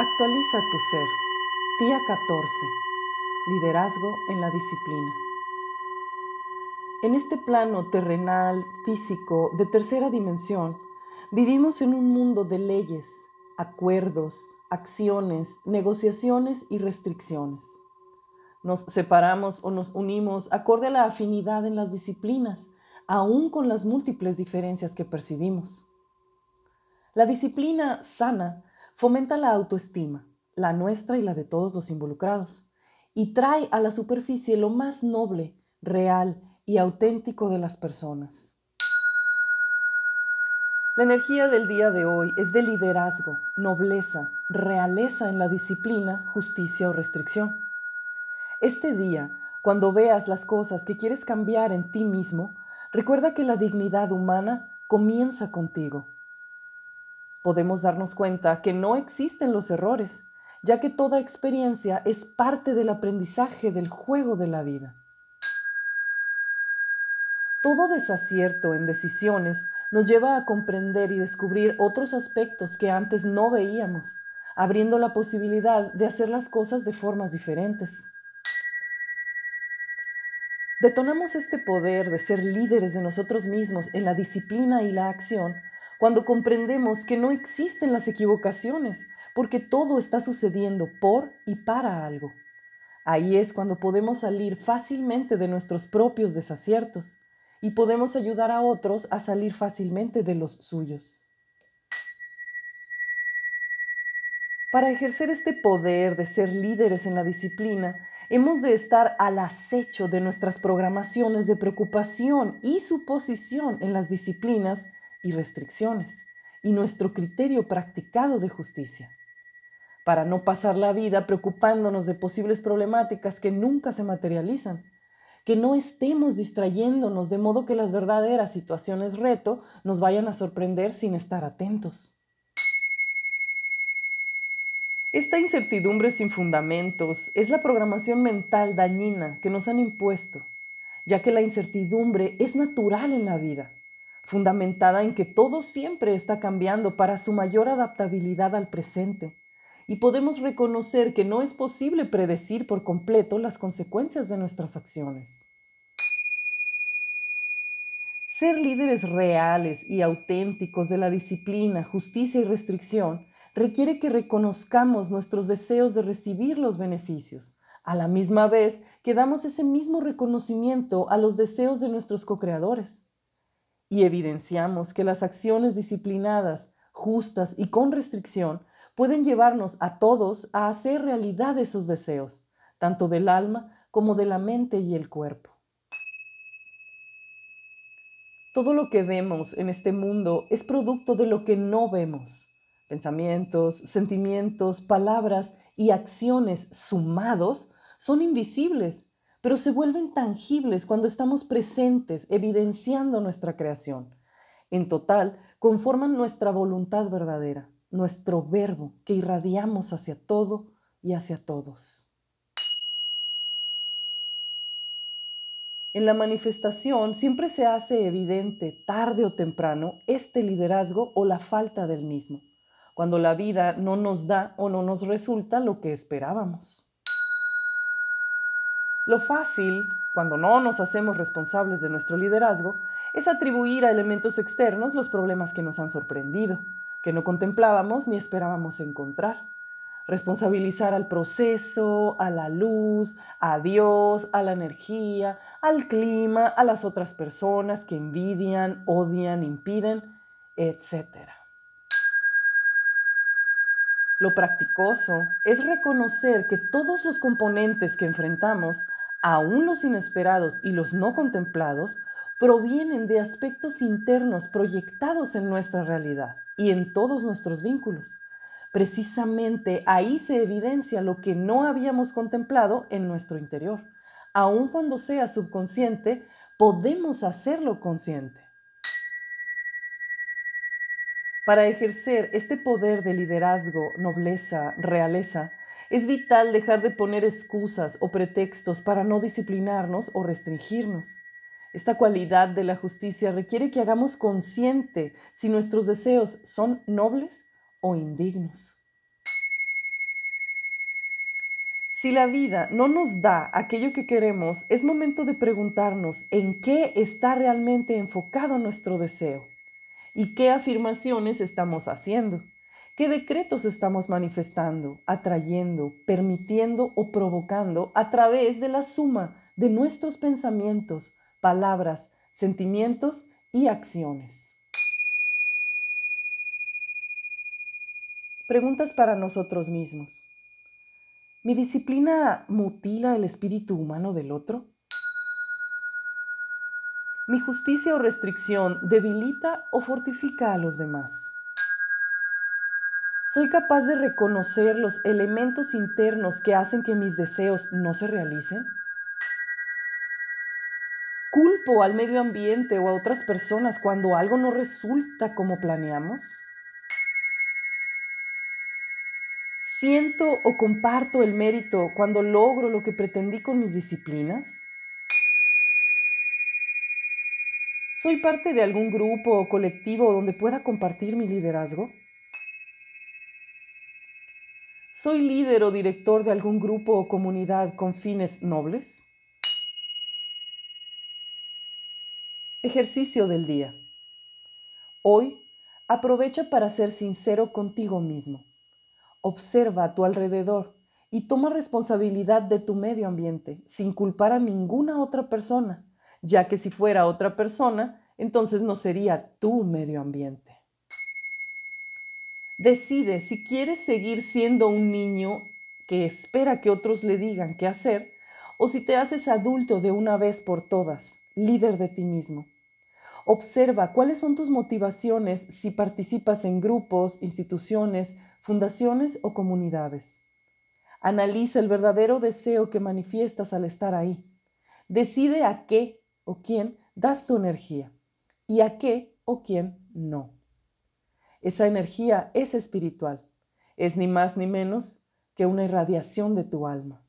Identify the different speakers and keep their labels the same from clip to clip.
Speaker 1: Actualiza tu ser. Día 14. Liderazgo en la disciplina. En este plano terrenal, físico, de tercera dimensión, vivimos en un mundo de leyes, acuerdos, acciones, negociaciones y restricciones. Nos separamos o nos unimos acorde a la afinidad en las disciplinas, aún con las múltiples diferencias que percibimos. La disciplina sana fomenta la autoestima, la nuestra y la de todos los involucrados, y trae a la superficie lo más noble, real y auténtico de las personas. La energía del día de hoy es de liderazgo, nobleza, realeza en la disciplina, justicia o restricción. Este día, cuando veas las cosas que quieres cambiar en ti mismo, recuerda que la dignidad humana comienza contigo podemos darnos cuenta que no existen los errores, ya que toda experiencia es parte del aprendizaje del juego de la vida. Todo desacierto en decisiones nos lleva a comprender y descubrir otros aspectos que antes no veíamos, abriendo la posibilidad de hacer las cosas de formas diferentes. Detonamos este poder de ser líderes de nosotros mismos en la disciplina y la acción cuando comprendemos que no existen las equivocaciones, porque todo está sucediendo por y para algo. Ahí es cuando podemos salir fácilmente de nuestros propios desaciertos y podemos ayudar a otros a salir fácilmente de los suyos. Para ejercer este poder de ser líderes en la disciplina, hemos de estar al acecho de nuestras programaciones de preocupación y suposición en las disciplinas y restricciones y nuestro criterio practicado de justicia, para no pasar la vida preocupándonos de posibles problemáticas que nunca se materializan, que no estemos distrayéndonos de modo que las verdaderas situaciones reto nos vayan a sorprender sin estar atentos. Esta incertidumbre sin fundamentos es la programación mental dañina que nos han impuesto, ya que la incertidumbre es natural en la vida fundamentada en que todo siempre está cambiando para su mayor adaptabilidad al presente. Y podemos reconocer que no es posible predecir por completo las consecuencias de nuestras acciones. Ser líderes reales y auténticos de la disciplina, justicia y restricción requiere que reconozcamos nuestros deseos de recibir los beneficios, a la misma vez que damos ese mismo reconocimiento a los deseos de nuestros co-creadores y evidenciamos que las acciones disciplinadas, justas y con restricción pueden llevarnos a todos a hacer realidad esos deseos, tanto del alma como de la mente y el cuerpo. Todo lo que vemos en este mundo es producto de lo que no vemos. Pensamientos, sentimientos, palabras y acciones sumados son invisibles pero se vuelven tangibles cuando estamos presentes, evidenciando nuestra creación. En total, conforman nuestra voluntad verdadera, nuestro verbo que irradiamos hacia todo y hacia todos. En la manifestación siempre se hace evidente, tarde o temprano, este liderazgo o la falta del mismo, cuando la vida no nos da o no nos resulta lo que esperábamos. Lo fácil, cuando no nos hacemos responsables de nuestro liderazgo, es atribuir a elementos externos los problemas que nos han sorprendido, que no contemplábamos ni esperábamos encontrar. Responsabilizar al proceso, a la luz, a Dios, a la energía, al clima, a las otras personas que envidian, odian, impiden, etc. Lo practicoso es reconocer que todos los componentes que enfrentamos aún los inesperados y los no contemplados, provienen de aspectos internos proyectados en nuestra realidad y en todos nuestros vínculos. Precisamente ahí se evidencia lo que no habíamos contemplado en nuestro interior. Aun cuando sea subconsciente, podemos hacerlo consciente. Para ejercer este poder de liderazgo, nobleza, realeza, es vital dejar de poner excusas o pretextos para no disciplinarnos o restringirnos. Esta cualidad de la justicia requiere que hagamos consciente si nuestros deseos son nobles o indignos. Si la vida no nos da aquello que queremos, es momento de preguntarnos en qué está realmente enfocado nuestro deseo y qué afirmaciones estamos haciendo, qué decretos estamos manifestando, atrayendo, permitiendo o provocando a través de la suma de nuestros pensamientos, palabras, sentimientos y acciones. Preguntas para nosotros mismos. ¿Mi disciplina mutila el espíritu humano del otro? ¿Mi justicia o restricción debilita o fortifica a los demás? ¿Soy capaz de reconocer los elementos internos que hacen que mis deseos no se realicen? ¿Culpo al medio ambiente o a otras personas cuando algo no resulta como planeamos? ¿Siento o comparto el mérito cuando logro lo que pretendí con mis disciplinas? ¿Soy parte de algún grupo o colectivo donde pueda compartir mi liderazgo? ¿Soy líder o director de algún grupo o comunidad con fines nobles? Ejercicio del día. Hoy aprovecha para ser sincero contigo mismo. Observa a tu alrededor y toma responsabilidad de tu medio ambiente sin culpar a ninguna otra persona, ya que si fuera otra persona, entonces no sería tu medio ambiente. Decide si quieres seguir siendo un niño que espera que otros le digan qué hacer o si te haces adulto de una vez por todas, líder de ti mismo. Observa cuáles son tus motivaciones si participas en grupos, instituciones, fundaciones o comunidades. Analiza el verdadero deseo que manifiestas al estar ahí. Decide a qué o quién das tu energía y a qué o quién no. Esa energía es espiritual, es ni más ni menos que una irradiación de tu alma.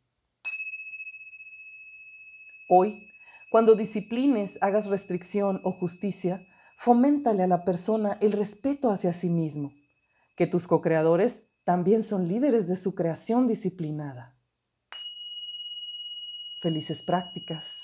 Speaker 1: Hoy, cuando disciplines, hagas restricción o justicia, foméntale a la persona el respeto hacia sí mismo que tus co-creadores también son líderes de su creación disciplinada. Felices prácticas.